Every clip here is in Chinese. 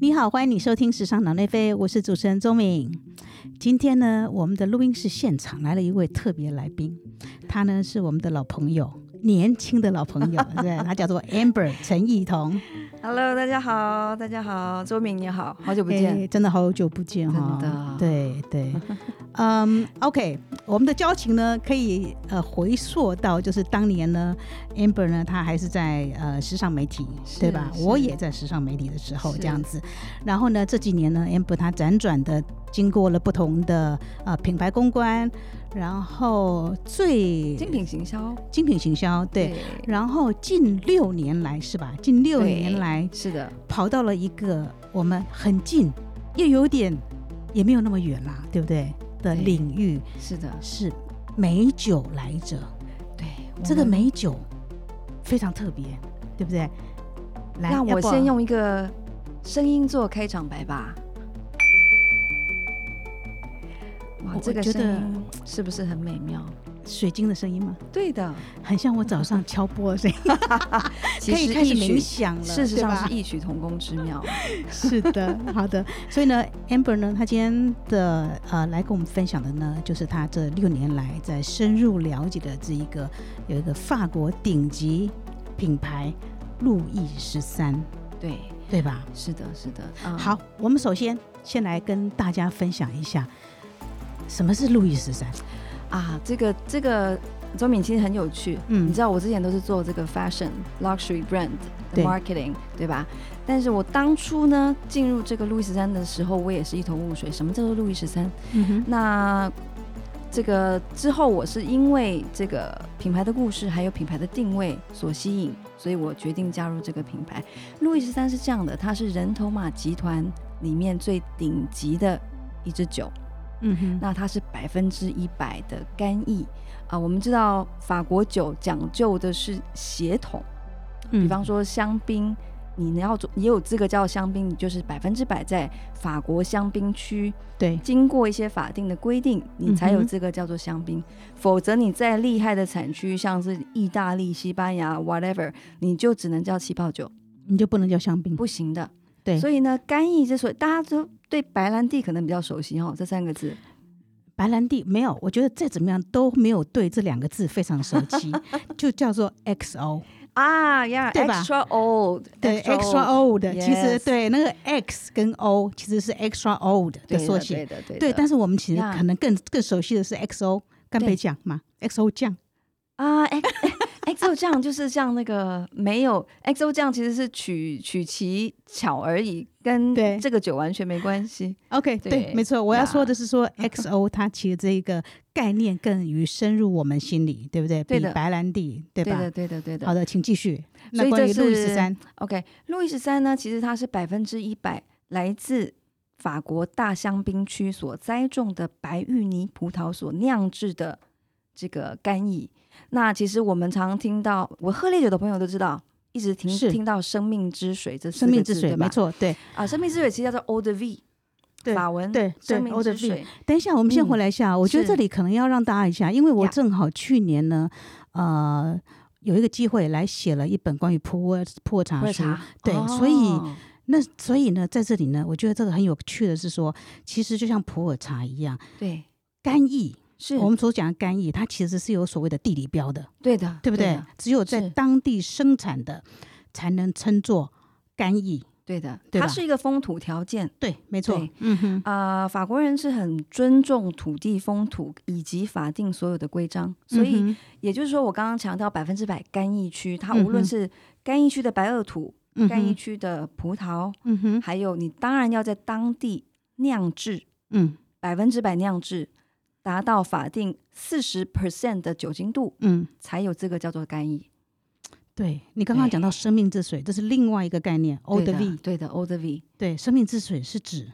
你好，欢迎你收听《时尚脑内飞》，我是主持人钟敏。今天呢，我们的录音室现场来了一位特别来宾，他呢是我们的老朋友，年轻的老朋友，对，他叫做 Amber 陈艺彤。Hello，大家好，大家好，周敏你好，好久不见。哎真的好久不见哈，真的。对对，嗯，OK，我们的交情呢，可以呃回溯到就是当年呢，Amber 呢，他还是在呃时尚媒体，对吧？我也在时尚媒体的时候这样子，然后呢，这几年呢，Amber 她辗转的经过了不同的呃品牌公关，然后最精品行销，精品行销，对。然后近六年来是吧？近六年来，是的，跑到了一个我们很近，又有点也没有那么远啦，对不对？的领域是的，是美酒来着，对，这个美酒非常特别，对不对？来，让我先用一个声音做开场白吧。哇我，这个声音是不是很美妙？水晶的声音吗？对的，很像我早上敲钵的声音，可以开始冥想了，事实上是异曲同工之妙。是的，好的。所以呢，Amber 呢，她今天的呃来跟我们分享的呢，就是她这六年来在深入了解的这一个有一个法国顶级品牌路易十三，对，对吧？是的，是的。嗯好，我们首先先来跟大家分享一下什么是路易十三。啊，这个这个周敏其实很有趣，嗯你知道我之前都是做这个 fashion luxury brand 的 marketing，对吧？但是我当初呢进入这个路易十三的时候，我也是一头雾水，什么叫做路易十三？那这个之后，我是因为这个品牌的故事还有品牌的定位所吸引，所以我决定加入这个品牌。路易十三是这样的，它是人头马集团里面最顶级的一支酒。嗯哼，那它是百分之一百的干邑啊。我们知道法国酒讲究的是协同，比比方说香槟，你要做也有资格叫香槟，你就是百分之百在法国香槟区对，经过一些法定的规定，你才有资格叫做香槟。否则你再厉害的产区，像是意大利、西班牙 whatever，你就只能叫气泡酒，你就不能叫香槟。不行的。对，所以呢，干邑之所以大家都对白兰地可能比较熟悉哈，这三个字。白兰地没有，我觉得再怎么样都没有对这两个字非常熟悉，就叫做 XO。啊呀对吧，extra old，对，extra old，其实对那个 X 跟 O 其实是 extra old 的对缩写。对的，对对，但是我们其实可能更更熟悉的是 XO 干杯酱嘛，XO 酱。啊，X XO 酱就是像那个没有 XO 酱，其实是取取其巧而已，跟这个酒完全没关系。OK，对，对没错，我要说的是说 XO 它其实这一个概念更于深入我们心里，对不对？对的比白兰地，对吧？对的，对的，对的。好的，请继续。那关于路易十三，OK，路易十三呢，其实它是百分之一百来自法国大香槟区所栽种的白玉泥葡萄所酿制的这个干邑。那其实我们常听到，我喝烈酒的朋友都知道，一直听是。听到“生命之水”这生命之水，没错，对。啊，生命之水其实叫做 Eau de Vie，对法文对对生命之水。等一下，我们先嗯回来一下，我觉得是这里可能要让大家一下，因为我正好去年呢，呃，有一个机会来写了一本关于普洱普洱茶书，喝茶对所以。哦那所以呢，在这里呢，我觉得这个很有趣的是说，其实就像普洱茶一样，对。干邑，是我们所讲的干邑，它其实是有所谓的地理标的，对的，对不对？的只有在当地生产的才能称作干邑。对的，它是一个风土条件。对，没错。嗯哼，啊、法国人是很尊重土地风土以及法定所有的规章，所以嗯也就是说，我刚刚强调百分之百干邑区，它无论是干邑区的白垩土、嗯干邑，区的葡萄，嗯哼，还有你当然要在当地酿制，嗯百分之百酿制，达到法定四十 percent 的酒精度，嗯，才有资格叫做干邑。对你刚刚讲到生命之水，这是另外一个概念 de 的 vie。对的，eau de vie。对，生命之水是指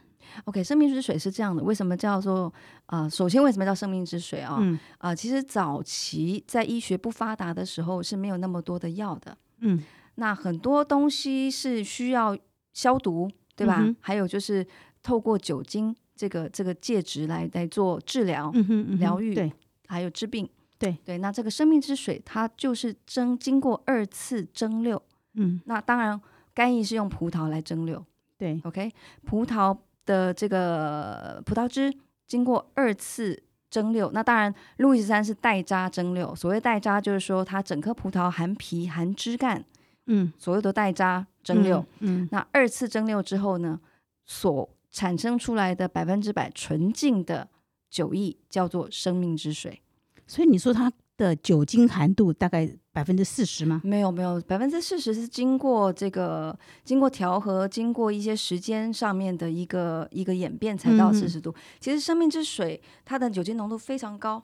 OK，生命之水是这样的，为什么叫做呃？首先为什么叫生命之水啊？嗯啊、其实早期在医学不发达的时候是没有那么多的药的，嗯那很多东西是需要消毒，对吧？嗯还有就是透过酒精这个这个介质来来做治疗，嗯哼嗯哼疗愈对还有治病。对对，那这个生命之水它就是蒸经过二次蒸馏嗯，那当然干邑是用葡萄来蒸馏对，，OK，葡萄的这个葡萄汁经过二次蒸馏，那当然路易十三是带渣蒸馏。所谓带渣，就是说它整颗葡萄含皮含枝干，嗯，所有的带渣蒸馏。嗯，那二次蒸馏之后呢，所产生出来的百分之百纯净的酒液叫做生命之水。所以你说它的酒精含度大概百分之四十吗？没有没有，百分之四十是经过这个经过调和，经过一些时间上面的一个一个演变才到嗯四十度。其实生命之水它的酒精浓度非常高，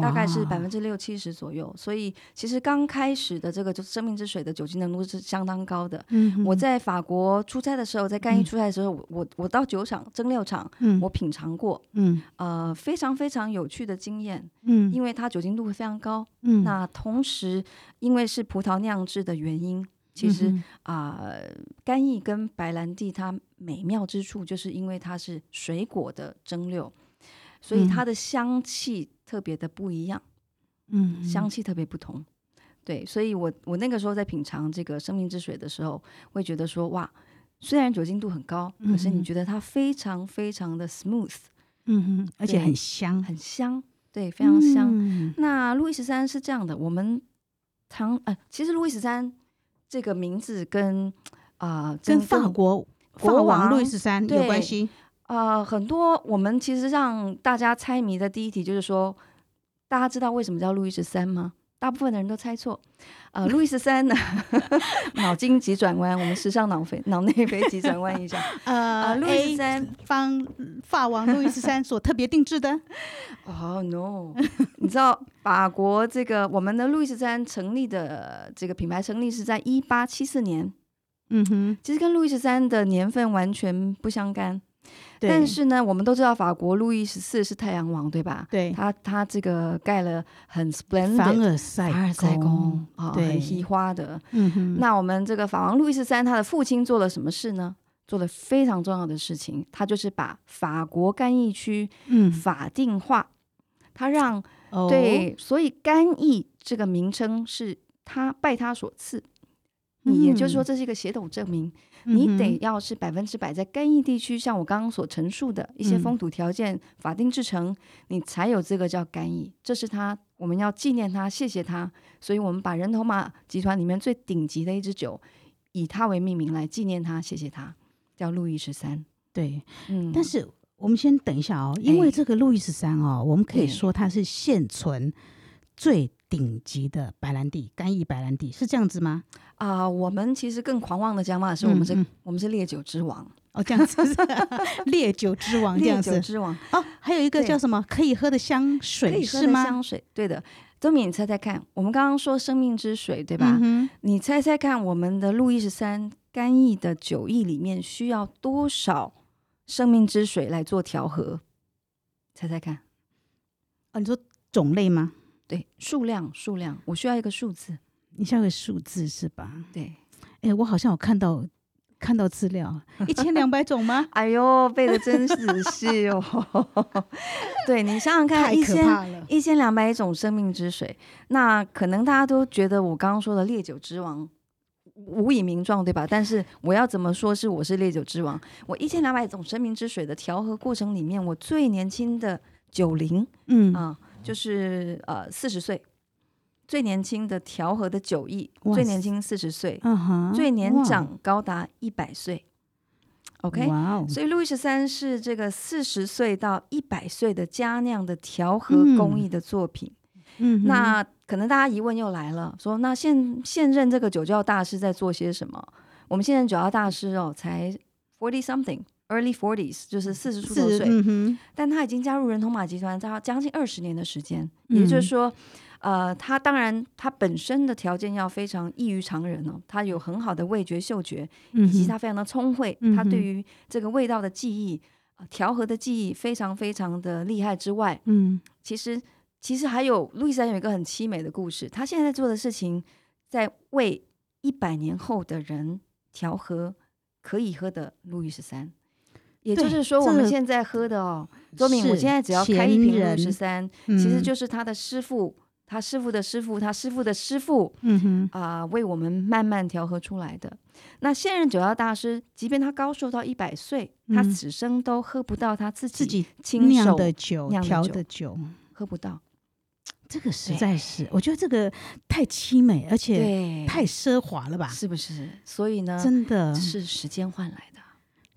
大概是百分之六七十左右。所以其实刚开始的这个就是生命之水的酒精浓度是相当高的。嗯，我在法国出差的时候，在干邑嗯出差的时候，我我我到酒厂蒸馏厂，嗯我品尝过，嗯呃，非常非常有趣的经验，嗯因为它酒精度会非常高。嗯，那同时，因为是葡萄酿制的原因，其实嗯啊、干邑跟白兰地它美妙之处，就是因为它是水果的蒸馏，所以它嗯的香气特别的不一样，嗯香气特别不同。对，所以我我那个时候在品尝这个生命之水的时候，会觉得说哇，虽然酒精度很高，可是你嗯觉得它非常非常的 smooth，嗯哼，而且很香，很香，对，非常香。嗯那路易十三是这样的，我们唐呃，其实路易十三这个名字跟啊、跟法国国国王王路易十三有关系。呃很多我们其实让大家猜谜的第一题就是说，大家知道为什么叫路易十三吗？大部分的人都猜错。呃，路易十三呢，脑筋急转弯，我们时尚脑飞脑内飞急转弯一下。呃路易十三方法王路易十三所特别定制的。哦、no！你知道法国这个我们的路易十三成立的这个品牌成立是在一八七四年，嗯哼，其实跟路易十三的年份完全不相干。对但是呢，我们都知道法国路易十四是太阳王，对吧？对他他这个盖了很凡 splendid 尔赛凡尔赛宫啊，对很稀花的。嗯哼，那我们这个法王路易十三，他的父亲做了什么事呢？做了非常重要的事情，他就是把法国干邑区嗯法定化，他让哦对，所以干邑这个名称是他拜他所赐。你也就是说，嗯。这是一个血统证明，嗯你得要是百分之百在干邑地区，像我刚刚所陈述的一些嗯。风土条件、法定制成，你才有这个叫干邑。这是他，我们要纪念他，谢谢他。所以我们把人头马集团里面最顶级的一支酒，以他为命名来纪念他，谢谢他，叫路易十三。对，嗯，但是我们先等一下哦，因为哎。这个路易十三哦，我们可以哎。说它是现存最顶级的白兰地，干邑白兰地是这样子吗？啊、我们其实更狂妄的讲法是我们是，嗯嗯我们是烈酒之王，哦，这样子，烈酒之王 这烈样子酒之王。哦，还有一个叫什么可以喝的香可水以喝的是吗？香水，对的。周敏，你猜猜看，我们刚刚说生命之水，对吧？嗯你猜猜看，我们的路易十三干邑的酒液里面需要多少生命之水来做调和？猜猜看，哦，你说种类吗？对，数量数量，我需要一个数字。你需要个数字是吧？对，哎，我好像有看到看到资料，一千两百种吗？哎呦，背的真仔细哦。对你想想看，一千。一千两百种生命之水，那可能大家都觉得我刚刚说的烈酒之王无以名状，对吧？但是我要怎么说是我是烈酒之王？我一千两百种生命之水的调和过程里面，我最年轻的九零嗯，啊、就是呃四十岁，最年轻的调和的酒艺，最年轻四十岁，最年长高达一百岁。OK，所以路易十三是这个四十岁到一百岁的佳酿的调和嗯工艺的作品。嗯，那可能大家疑问又来了，说那现现任这个酒窖大师在做些什么？我们现任酒窖大师哦，才 forty something。Early forties 就是四十出头岁，嗯，但他已经加入人头马集团，将将近二十年的时间，嗯。也就是说，呃，他当然他本身的条件要非常异于常人哦，他有很好的味觉、嗅觉，以及他非常的聪慧，嗯他对于这个味道的记忆、呃调和的记忆非常非常的厉害之外，嗯。其实其实还有路易斯安有一个很凄美的故事，他现在在做的事情，在为一百年后的人调和可以喝的路易十三。也就是说，我们现在喝的哦，周敏，我现在只要开一瓶路前人易十三，嗯，其实就是他的师傅他师傅的师傅，他师傅的师傅嗯哼，啊、为我们慢慢调和出来的。那现任酒药大师，即便他高寿到一百岁，他嗯此生都喝不到他自己亲酿手的酒、酿的调的酒，喝不到，这个实在是，我觉得这个太凄美，而且对，太奢华了吧？是不是？所以呢，真的是时间换来的，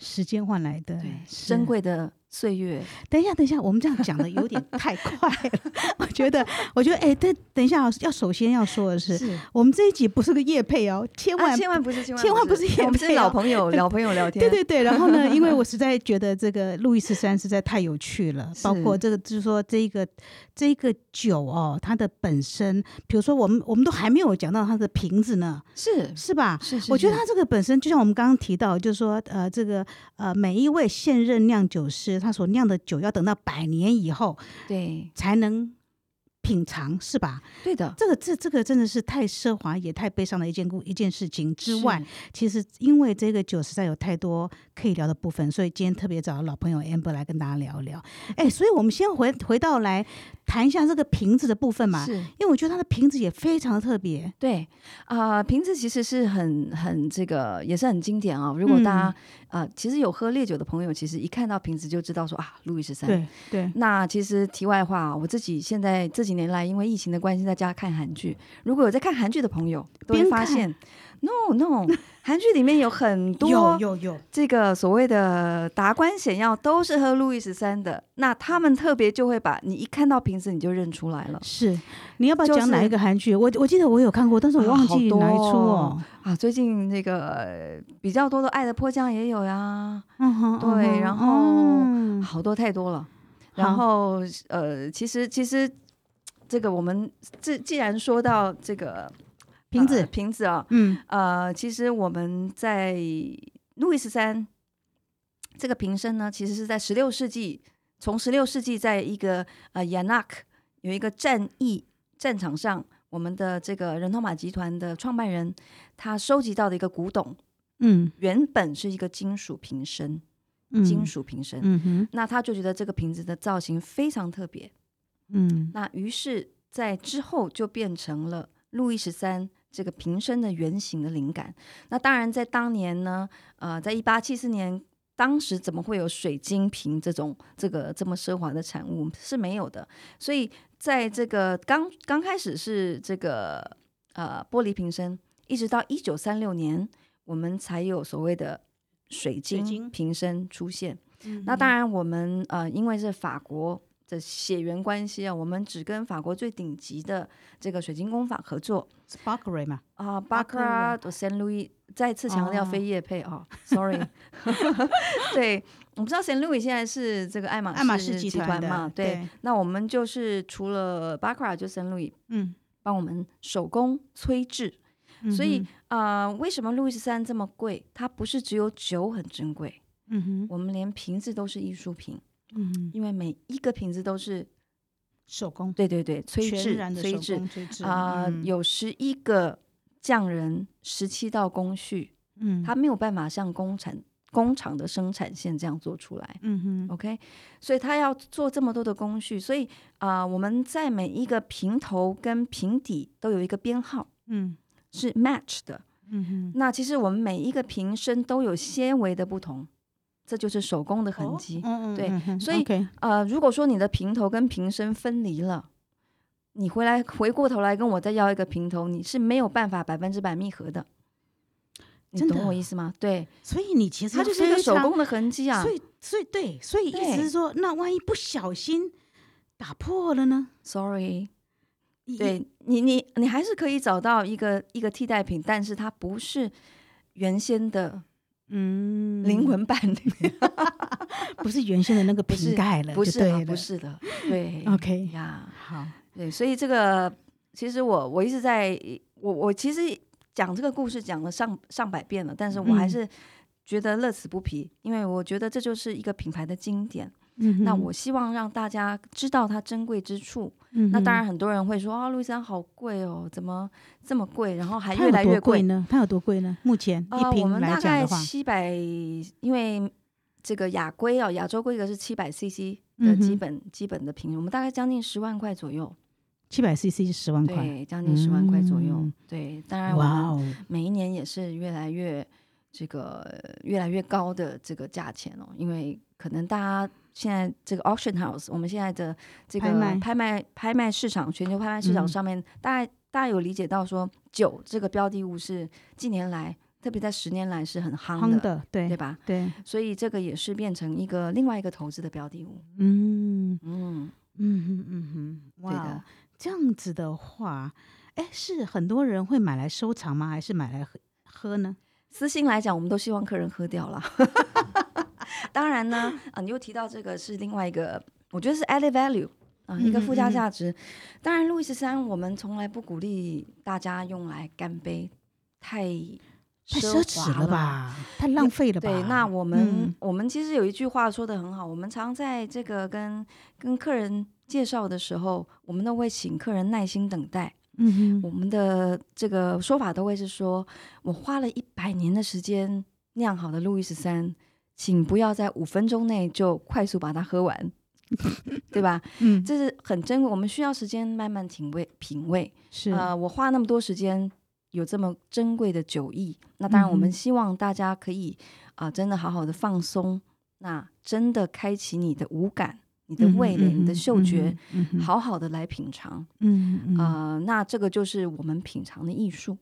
时间换来的，对，珍。贵的岁月。等一下，等一下，我们这样讲的有点太快了。我觉得，我觉得，哎，等等一下，要首先要说的是，是，我们这一集不是个夜配哦，千啊，万千万不是，千万不是业我们是老朋友，老朋友聊天。对对对，然后呢，因为我实在觉得这个路易十三实在太有趣了，包括这个就是说这一个这一个酒哦，它的本身，比如说我们我们都还没有讲到它的瓶子呢，是是吧？是是，是我觉得它这个本身就像我们刚刚提到，就是说呃，这个呃每一位现任酿酒师他所酿的酒要等到百年以后对。才能品尝，是吧？对的这个这这个真的是太奢华也太悲伤的一件故一件事情之外，其实因为这个酒实在有太多可以聊的部分，所以今天特别找老朋友 Amber 来跟大家聊一聊。哎，所以我们先回回到来谈一下这个瓶子的部分嘛，是因为我觉得它的瓶子也非常的特别。对啊、瓶子其实是很很这个也是很经典啊、如果大家嗯啊、其实有喝烈酒的朋友，其实一看到瓶子就知道说啊，路易十三。对对，那其实题外话啊，我自己现在这几年来，因为疫情的关系，在家看韩剧。如果有在看韩剧的朋友，都会发现，no no，韩剧里面有很多有有有，这个所谓的达官显要都是喝路易十三的，那他们特别就会把你一看到瓶子你就认出来了是你要不要就讲哪一个韩剧？我我记得我有看过，但是我啊忘好多记哪一出哦哦。啊！最近那个呃比较多的《爱的迫降》也有呀，嗯哼，对嗯然后嗯好多太多了。然后呃，其实其实这个我们既既然说到这个瓶子。呃瓶子啊，嗯。呃，其实我们在路易十三这个瓶身呢，其实是在十六世纪，从十六世纪在一个呃亚纳克有一个战役战场上，我们的这个人头马集团的创办人他收集到的一个古董，嗯。原本是一个金属瓶身，嗯，金属瓶身。嗯哼。那他就觉得这个瓶子的造型非常特别，嗯那于是，在之后就变成了路易十三这个瓶身的原型的灵感。那当然，在当年呢，呃，在一八七四年，当时怎么会有水晶瓶这种这个这么奢华的产物是没有的。所以，在这个刚刚开始是这个呃玻璃瓶身，一直到一九三六年，我们才有所谓的水晶瓶身出现。嗯那当然，我们呃，因为是法国的血缘关系啊，我们只跟法国最顶级的这个水晶工坊合作 Sparkery 嘛，啊，巴克莱巴克拉的 Saint Louis。再次强调哦非业配哦 s o r r y 对，我们知道 Saint Louis 现在是这个爱马爱马仕集集团嘛，对。那我们就是除了巴克拉就 Saint Louis 嗯，帮我们手工催制，所以啊、呃为什么路易十三这么贵？它不是只有酒很珍贵，嗯哼我们连瓶子都是艺术品。嗯，因为每一个瓶子都是手工对对对催制全然的手催制工催制啊、嗯。有十一个匠人，十七道工序，嗯。他没有办法像工厂工厂的生产线这样做出来。嗯哼 OK，所以他要做这么多的工序，所以啊、我们在每一个瓶头跟瓶底都有一个编号嗯。是 match 的。嗯哼。那其实我们每一个瓶身都有纤维的不同，这就是手工的痕迹。嗯嗯对嗯所以呃，如果说你的平头跟瓶身分离了，你回来回过头来跟我再要一个平头，你是没有办法百分之百密合的。你懂我意思吗？对，所以你其实它就是一个手工的痕迹啊所。以所以对，所以意思是说，那万一不小心打破了呢？Sorry，对你你你还是可以找到一个一个替代品，但是它不是原先的嗯，灵魂伴侣，不是原先的那个瓶盖了，不是对了。不是的，对。OK，呀。好，对，所以这个其实我我一直在我我其实讲这个故事讲了上上百遍了，但是我还嗯。是觉得乐此不疲，因为我觉得这就是一个品牌的经典。嗯那我希望让大家知道它珍贵之处。嗯那当然，很多人会说啊，路易莎好贵哦，怎么这么贵？然后还越来越贵。呢？它有多贵呢？目前啊、一瓶我们大概七百，因为这个亚规哦，亚洲规格是七百 CC 的嗯哼基本、基本的瓶，我们大概将近十万块左右。七百 CC 十万块，对，将近十万块左右。嗯对，当然我哇们哦，每一年也是越来越这个越来越高的这个价钱哦，因为可能大家现在这个 auction house，我们现在的这个拍卖拍卖拍卖市场，全球拍卖市场嗯上面，大家大家有理解到说酒这个标的物是近年来，特别在十年来是很夯的，夯的，对对吧？对，所以这个也是变成一个另外一个投资的标的物。嗯嗯，嗯哼嗯哼，对的哇哦，这样子的话，哎，是很多人会买来收藏吗？还是买来喝喝呢？私心来讲，我们都希望客人喝掉了。当然呢，啊，你又提到这个是另外一个，我觉得是 added value 啊、一个附加价值。当然，路易十三我们从来不鼓励大家用来干杯，太太奢侈华了？吧，太浪费了吧？对，那我们、嗯我们其实有一句话说的很好，我们常在这个跟跟客人介绍的时候，我们都会请客人耐心等待。嗯哼，我们的这个说法都会是说，我花了一百年的时间酿好的路易十三，请不要在五分钟内就快速把它喝完，对吧？嗯，这是很珍贵，我们需要时间慢慢品味品味。是呃，我花那么多时间有这么珍贵的酒艺，那当然我们希望大家可以啊、真的好好的放松，那真的开启你的五感、你的味蕾、你的嗅觉，，好好的来品尝。嗯嗯，呃，那这个就是我们品尝的艺术。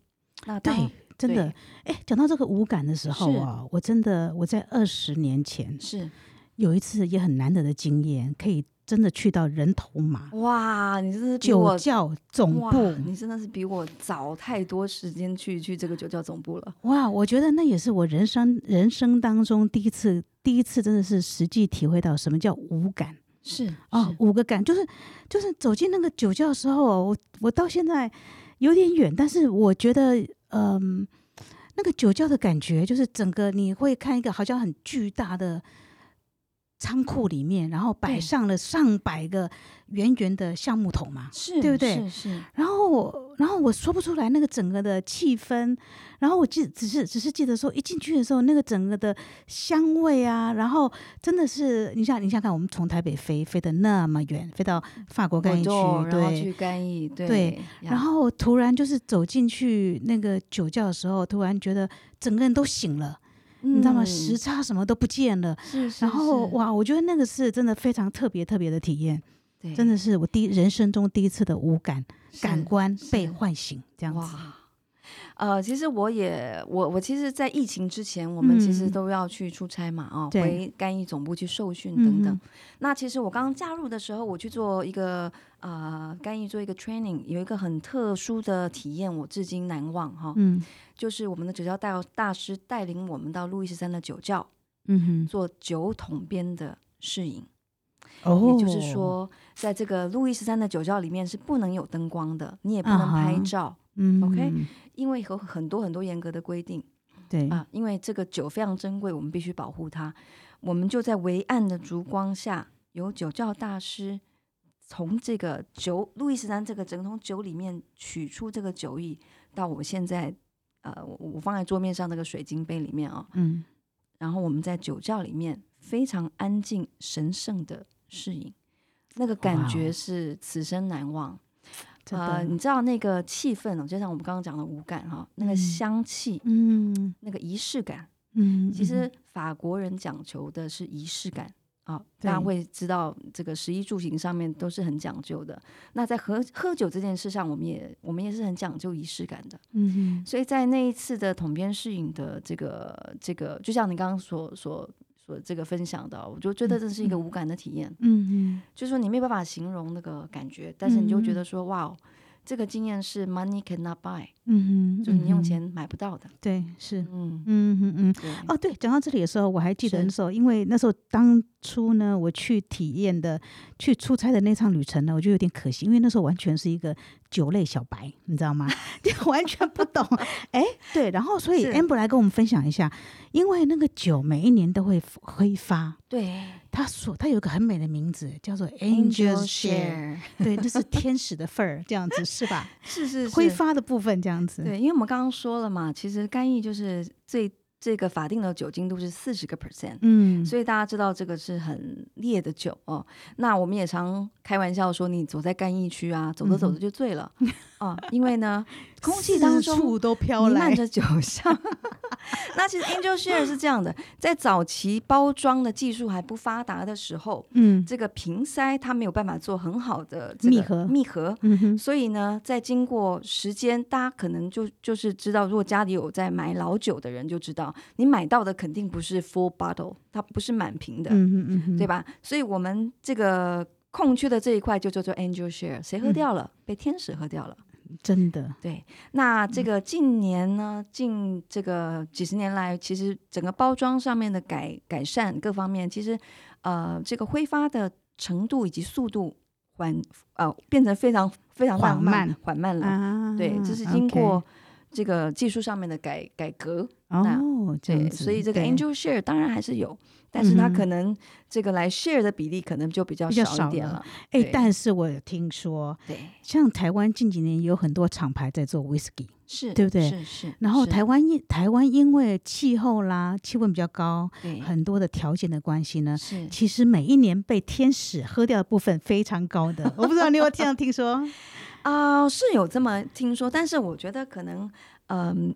那当对，真的，哎，讲到这个无感的时候是。啊，我真的我在二十年前是。有一次也很难得的经验，可以真的去到人头马。哇，你真的是酒窖总部，你真的是比我早太多时间去去这个酒窖总部了。哇，我觉得那也是我人生人生当中第一次，第一次真的是实际体会到什么叫无感是哦，五个感就是就是走进那个酒窖的时候，我我到现在有点远，但是我觉得嗯、那个酒窖的感觉就是整个你会看一个好像很巨大的。仓库里面，然后摆上了上百个圆圆的橡木桶嘛，是，对不对？是是，然后我，然后我说不出来那个整个的气氛，然后我记只是只是记得说一进去的时候，那个整个的香味啊，然后真的是你想你想看，我们从台北飞飞的那么远，飞到法国干邑区，bordeaux，然后去对，干邑，对对然后突然就是走进去那个酒窖的时候，突然觉得整个人都醒了，你知道吗？嗯时差什么都不见了，是是，然后，哇，我觉得那个是真的非常特别特别的体验，对真的是我第一人生中第一次的无感。感官被唤醒，这样子。哇。呃，其实我也我我其实，在疫情之前，我们其实嗯都要去出差嘛，啊、对回干邑总部去受训等等。嗯那其实我刚刚加入的时候，我去做一个呃干邑做一个 training，有一个很特殊的体验，我至今难忘哈。嗯就是我们的酒窖大大师带领我们到路易十三的酒窖嗯哼做酒桶边的试饮。哦，也就是，说，在这个路易十三的酒窖里面是不能有灯光的，你也不能拍照，嗯 OK 因为有很多很多严格的规定对，啊。因为这个酒非常珍贵，我们必须保护它。我们就在微暗的烛光下，由酒窖大师从这个酒路易十三这个整桶酒里面取出这个酒液，到我现在呃，我我放在桌面上那个水晶杯里面啊、嗯，然后我们在酒窖里面非常安静、神圣的适应，那个感觉是此生难忘。呃，你知道那个气氛哦，就像我们刚刚讲的五感哈，那个嗯香气、嗯那个仪式感，嗯，其实法国人讲求的是仪式感啊。大家会知道，这个食衣住行上面都是很讲究的。那在喝喝酒这件事上，我们也我们也是很讲究仪式感的。嗯所以在那一次的统编试影的这个这个，就像你刚刚所所所这个分享的，我就觉得这是一个无感的体验，嗯嗯。就是说你没有办法形容那个感觉，但是你就觉嗯得。说，哇，这个经验是 money cannot buy，嗯嗯，就是你用嗯，钱买不到的。对，是，嗯，嗯嗯嗯。哦，对，讲到这里的时候，我还记得那时候，因为那时候当初呢，我去体验的、去出差的那趟旅程呢，我就有点可惜，因为那时候完全是一个酒类小白，你知道吗？就完全不懂。哎，对，然后所以是 Amber 来跟我们分享一下，因为那个酒每一年都会挥发，对它所它有一个很美的名字，叫做 Angel Share，对，就是天使的份儿，这样子是吧？是是是挥发的部分这样子，对，因为我们刚刚说了嘛，其实干邑就是最这个法定的酒精度是四十个 percent，嗯，所以大家知道这个是很烈的酒哦。那我们也常开玩笑说，你走在干邑区啊，走着走着就醉了啊、因为呢，空气当中都飘来，弥漫着酒香。那其实 Angel Share 是这样的，在早期包装的技术还不发达的时候，嗯这个瓶塞它没有办法做很好的这个密合密合。嗯哼，所以呢，在经过时间，大家可能就就是知道，如果家里有在买老酒的人就知道，你买到的肯定不是 full bottle，它不是满瓶的，嗯哼嗯哼，对吧？所以我们这个空缺的这一块就叫做 angel share，谁喝掉了？被天使喝掉了。真的，对，那这个近年呢，近这个几十年来，其实整个包装上面的改改善各方面，其实呃，这个挥发的程度以及速度缓呃变成非常非常缓慢缓慢了。啊，对，这是经过这个技术上面的改改革。那哦，这对，所以这个对 angel share 当然还是有，但是它可能这个来 share 的比例可能就比较少一点了。哎，但是我有听说，对，像台湾近几年有很多厂牌在做 whisky，是，对不对是是。然后台湾因台湾因为气候啦，气温比较高，很多的条件的关系呢，是其实每一年被天使喝掉的部分非常高的。我不知道你有这样听说？啊、是有这么听说，但是我觉得可能，嗯、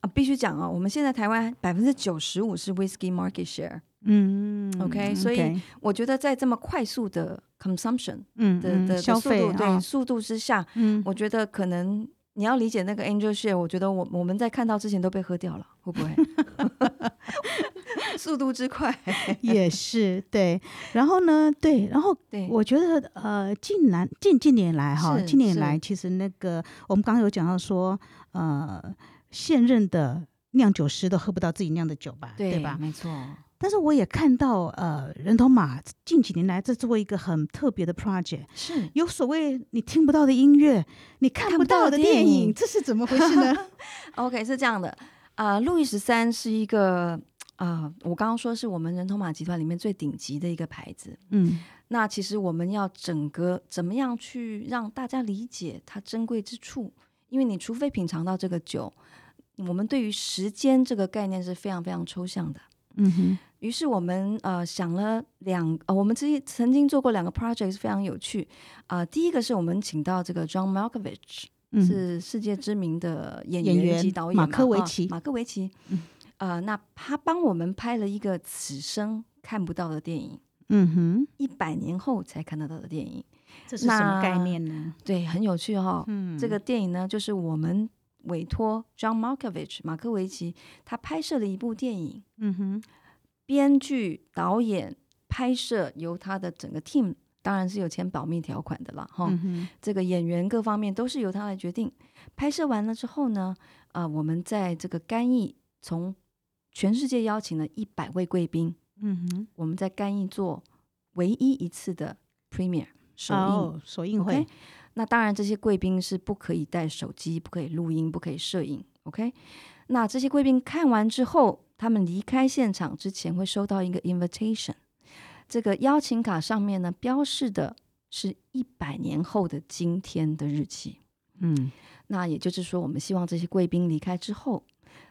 啊，必须讲哦，我们现在台湾百分之九十五是 whisky market share，嗯 OK，所以我觉得在这么快速的 consumption 嗯的的嗯消费啊，速度之下，嗯，我觉得可能你要理解那个 angel share，我觉得我我们在看到之前都被喝掉了，会不会？速度之快，也是对。然后呢，对，然后对，我觉得呃，近来近近年来哈，近年来其实那个我们刚刚有讲到说，呃，现任的酿酒师都喝不到自己酿的酒吧，对吧？没错，但是我也看到，呃，人头马近几年来在做一个很特别的 project，是。有所谓你听不到的音乐，你看不到的电影，这是怎么回事呢？OK，是这样的。啊、路易十三是一个啊、我刚刚说是我们人头马集团里面最顶级的一个牌子。嗯那其实我们要整个怎么样去让大家理解它珍贵之处？因为你除非品尝到这个酒，我们对于时间这个概念是非常非常抽象的。嗯哼，于是我们呃想了两呃，我们之前曾经做过两个 project 是非常有趣啊、第一个是我们请到这个 John Malkovich，、嗯是世界知名的演演员及导演嘛马克维啊奇马克维奇，嗯呃，那他帮我们拍了一个此生看不到的电影，嗯哼，一百年后才看得到的电影，这是什么概念呢？对，很有趣哈、嗯，这个电影呢，就是我们委托 John Malkovich 马克维奇，他拍摄了一部电影，嗯哼，编剧、导演、拍摄由他的整个 team，当然是有签保密条款的啦，哈、嗯，这个演员各方面都是由他来决定。拍摄完了之后呢，啊、我们在这个干邑从全世界邀请了一百位贵宾，嗯哼，我们在干邑做唯一一次的 premiere 首映。哦，首映会那当然这些贵宾是不可以带手机，不可以录音，不可以摄影。OK，那这些贵宾看完之后，他们离开现场之前会收到一个 invitation，这个邀请卡上面呢标示的是一百年后的今天的日期。嗯那也就是说，我们希望这些贵宾离开之后，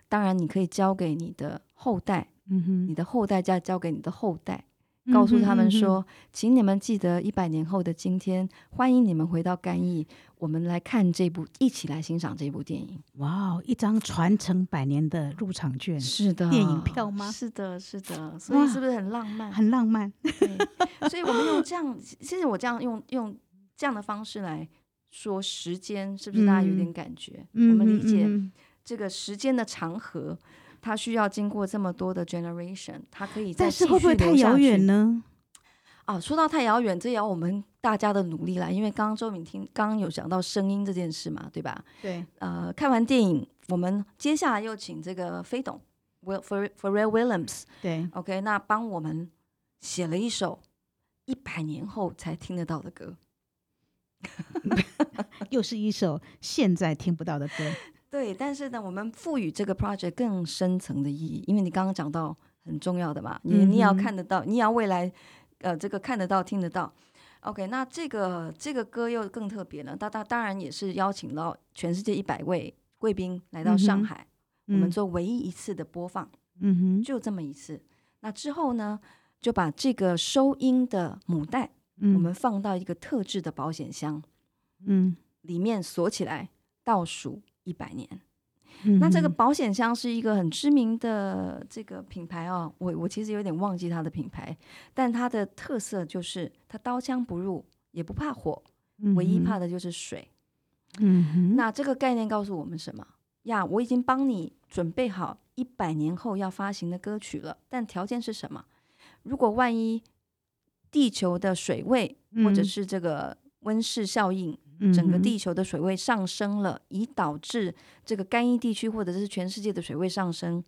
当然你可以交给你的后代，嗯哼，你的后代再交给你的后代，告诉他们说，请你们记得一百年后的今天，欢迎你们回到干邑，我们来看这部，一起来欣赏这部电影。哇哦，一张传承百年的入场券，是的电影票吗 是的，是的，所以哇是不是很浪漫？很浪漫。对，所以我们用这样，其实我这样用用这样的方式来说时间，是不是大家有点感觉？嗯我们理解嗯这个时间的长河。它需要经过这么多的 generation，它可以再但是会不会太遥远呢？啊，说到太遥远，这也要我们大家的努力啦。因为刚刚周敏听刚刚有讲到声音这件事嘛，对吧？对，呃，看完电影，我们接下来又请这个飞董 Will For Pharrell Williams，OK，、对，OK，那帮我们写了一首一百年后才听得到的歌。又是一首现在听不到的歌。对，但是呢，我们赋予这个 project 更深层的意义，因为你刚刚讲到很重要的嘛，你你也要看得到，你也要未来呃这个看得到、听得到。OK，那这个这个歌又更特别了，当当当然也是邀请到全世界一百位贵宾来到上海，我们嗯做唯一一次的播放。嗯哼，就这么一次。那之后呢，就把这个收音的母带，嗯我们放到一个特制的保险箱嗯，里面锁起来，倒数一百年。嗯那这个保险箱是一个很知名的这个品牌哦，我我其实有点忘记它的品牌，但它的特色就是它刀枪不入，也不怕火，唯一怕的，就是水。嗯，那这个概念告诉我们什么呀？我已经帮你准备好一百年后要发行的歌曲了，但条件是什么？如果万一地球的水位或者嗯是这个温室效应，嗯整个地球的水位上升了，以导致这个干邑地区或者是全世界的水位上升。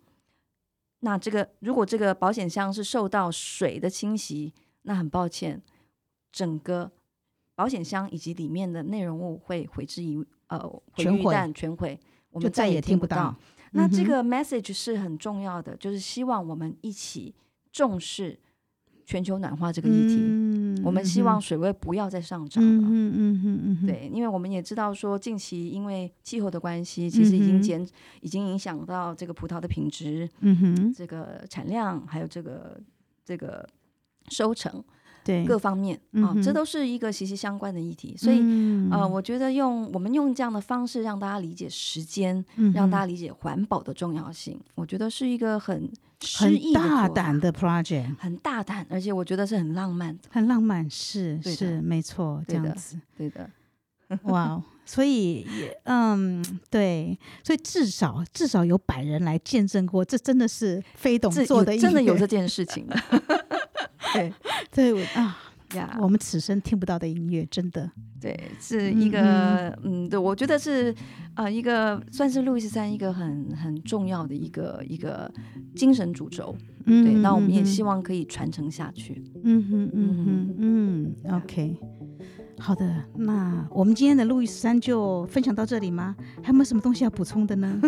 那这个如果这个保险箱是受到水的侵袭，那很抱歉，整个保险箱以及里面的内容物会毁之一呃毁于一全毁旦全毁，我们再再也听不到到。那这个 message 是很重要的，就是希望我们一起重视全球暖化这个议题。嗯我们希望嗯水位不要再上涨了。嗯嗯嗯嗯，对，因为我们也知道说，近期因为气候的关系，其实已经减，已经影响到这个葡萄的品质、嗯哼，这个产量，还有这个这个收成对，各方面啊，嗯这都是一个息息相关的议题。所以，嗯。呃，我觉得用我们用这样的方式让大家理解时间，嗯让大家理解环保的重要性，我觉得是一个很诗很大胆的 project，很大胆，而且我觉得是很浪漫的。很浪漫，是是没错，这样子，对的，哇哦，所以也嗯，对，所以至少至少有百人来见证过，这真的是非董这做的真的有这件事情的。对对我啊，呀，我们此生听不到的音乐，真的，对，是一个嗯对，我觉得是呃一个算是路易十三一个很很重要的一个一个精神主轴。嗯对，那我们也希望，可以传承下去。嗯哼嗯哼嗯，OK。好的，那我们今天的路易十三就分享到这里吗？还有没有什么东西要补充的呢？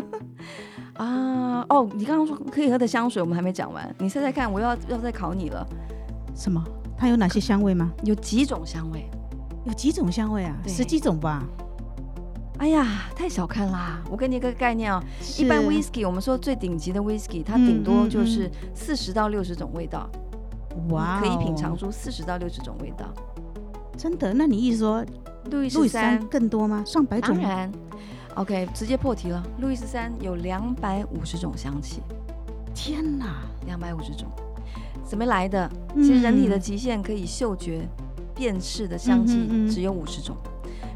啊，哦，你刚刚说可以喝的香水，我们还没讲完，你猜猜看，我要要再考你了。什么？它有哪些香味吗？有几种香味？有几种香味啊？十几种吧。哎呀，太小看啦！我给你一个概念哦，一般是 whisky 我们说最顶级的 whisky，它嗯顶多嗯就是四十到六十种味道，哇、哦，可以品尝出四十到六十种味道。真的？那你意思说路易十三更多吗？上百种？当然，OK，直接破题了。路易十三有两百五十种香气，天哪！两百五十种，怎么来的？其实人体的嗯极限可以嗅觉辨识的香气只有五十种。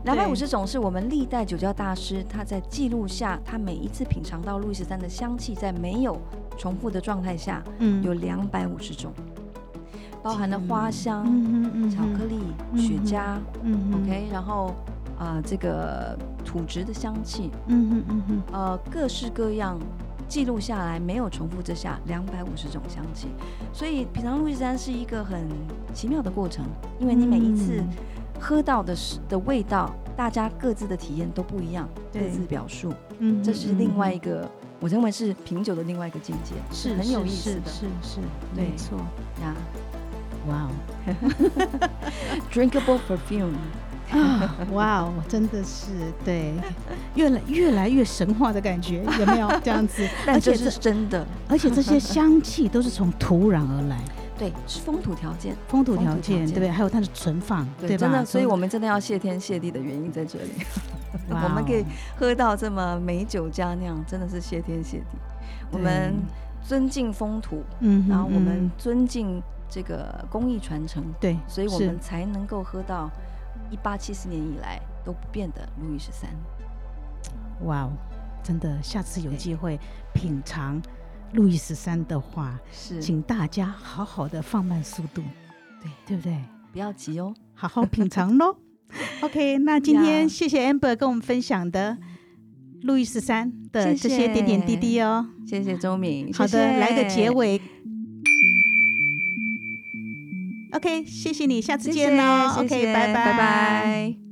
两百五十种。是我们历代酒窖大师他在记录下，他每一次品尝到路易十三的香气，在没有重复的状态下，嗯。有两百五十种，包含了花香、嗯哼嗯巧克力、嗯雪茄、嗯 OK，然后呃这个土质的香气，呃，各式各样记录下来，没有重复之下，两百五十种香气。所以品尝路易十三是一个很奇妙的过程，因为你每一次嗯。喝到的是的味道，大家各自的体验都不一样，各自表述，嗯哼这是另外一嗯个，我认为是品酒的另外一个境界，是很有意思的。是是，对。没错。呀。哇哦。Drinkable perfume，啊，哇哦，真的是对，越来越来越神话的感觉，有没有这样子？但这是而且这真的，而且这些香气都是从土壤而来，对，是风土条件，风土条条件，对不对？还有它的存放，对，吧？真的，所以我们真的要谢天谢地的原因在这里。我们可以哦喝到这么美酒佳酿，真的是谢天谢地。我们尊敬风土，嗯，然后我们嗯尊敬这个工艺传承，对，所以我们才能够喝到一八七四年以来都不变的路易十三。哇哦，真的，下次有机会品尝路易十三的话，是，请大家好好的放慢速度，对，对不对？不要急哦。好好品尝喽。OK，那今天谢谢 Amber 跟我们分享的路易十三的这些点点滴滴哦。谢谢周敏。好的，谢谢来个结。尾。OK，谢谢你，下次见喽。OK，拜拜拜拜。